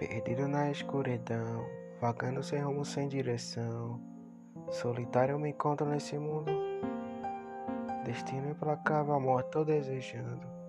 Perdido na escuridão, vagando sem rumo, sem direção. Solitário eu me encontro nesse mundo. Destino implacável, amor tô desejando.